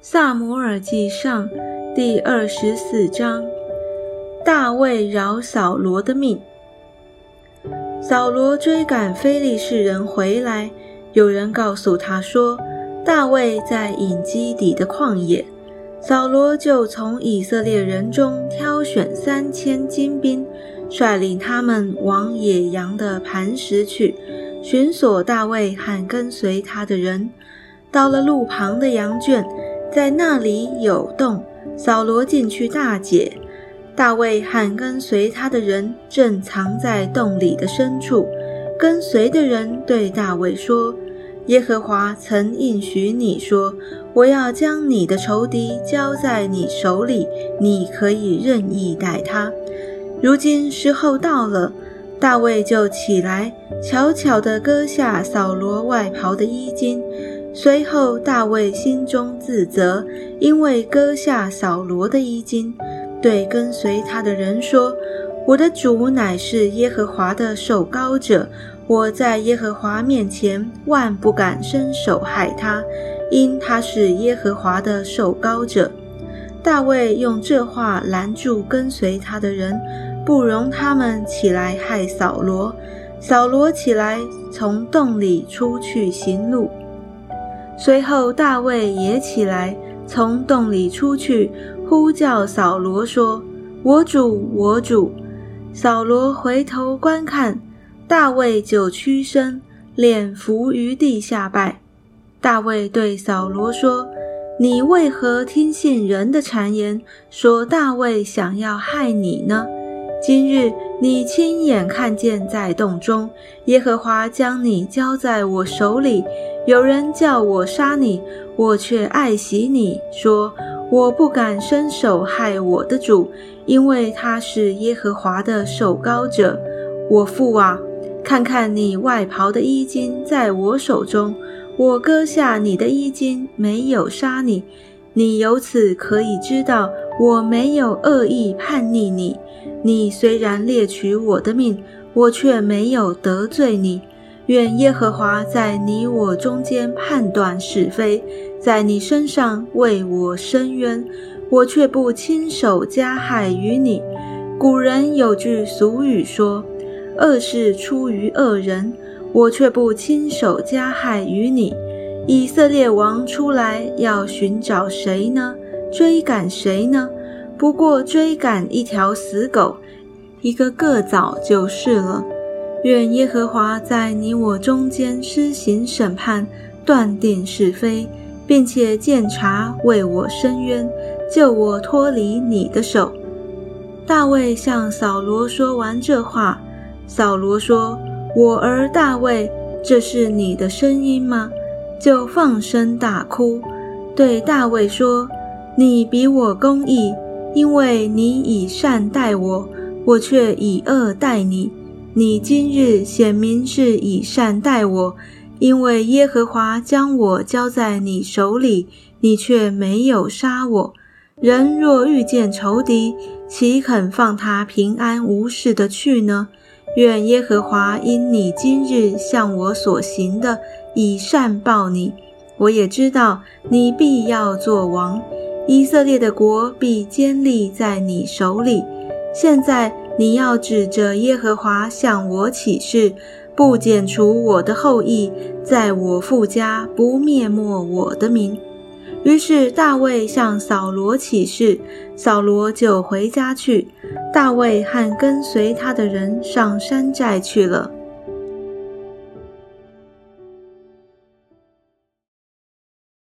萨摩尔记上第二十四章：大卫饶扫罗的命。扫罗追赶非利士人回来，有人告诉他说，大卫在隐基底的旷野。扫罗就从以色列人中挑选三千精兵，率领他们往野羊的磐石去，寻索大卫和跟随他的人。到了路旁的羊圈。在那里有洞，扫罗进去大解。大卫和跟随他的人正藏在洞里的深处。跟随的人对大卫说：“耶和华曾应许你说，我要将你的仇敌交在你手里，你可以任意待他。如今时候到了。”大卫就起来，悄悄地割下扫罗外袍的衣襟。随后，大卫心中自责，因为割下扫罗的衣襟，对跟随他的人说：“我的主乃是耶和华的受膏者，我在耶和华面前万不敢伸手害他，因他是耶和华的受膏者。”大卫用这话拦住跟随他的人，不容他们起来害扫罗。扫罗起来，从洞里出去行路。随后，大卫也起来，从洞里出去，呼叫扫罗说：“我主，我主！”扫罗回头观看，大卫就屈身，脸伏于地下拜。大卫对扫罗说：“你为何听信人的谗言，说大卫想要害你呢？今日你亲眼看见，在洞中，耶和华将你交在我手里。”有人叫我杀你，我却爱惜你，说我不敢伸手害我的主，因为他是耶和华的守膏者。我父啊，看看你外袍的衣襟在我手中，我割下你的衣襟，没有杀你。你由此可以知道，我没有恶意叛逆你。你虽然猎取我的命，我却没有得罪你。愿耶和华在你我中间判断是非，在你身上为我伸冤，我却不亲手加害于你。古人有句俗语说：“恶事出于恶人。”我却不亲手加害于你。以色列王出来要寻找谁呢？追赶谁呢？不过追赶一条死狗，一个个早就是了。愿耶和华在你我中间施行审判，断定是非，并且鉴察为我伸冤，救我脱离你的手。大卫向扫罗说完这话，扫罗说：“我儿大卫，这是你的声音吗？”就放声大哭，对大卫说：“你比我公义，因为你以善待我，我却以恶待你。”你今日显明是以善待我，因为耶和华将我交在你手里，你却没有杀我。人若遇见仇敌，岂肯放他平安无事的去呢？愿耶和华因你今日向我所行的，以善报你。我也知道你必要做王，以色列的国必坚立在你手里。现在。你要指着耶和华向我起誓，不剪除我的后裔，在我父家不灭没我的名。于是大卫向扫罗起誓，扫罗就回家去。大卫和跟随他的人上山寨去了。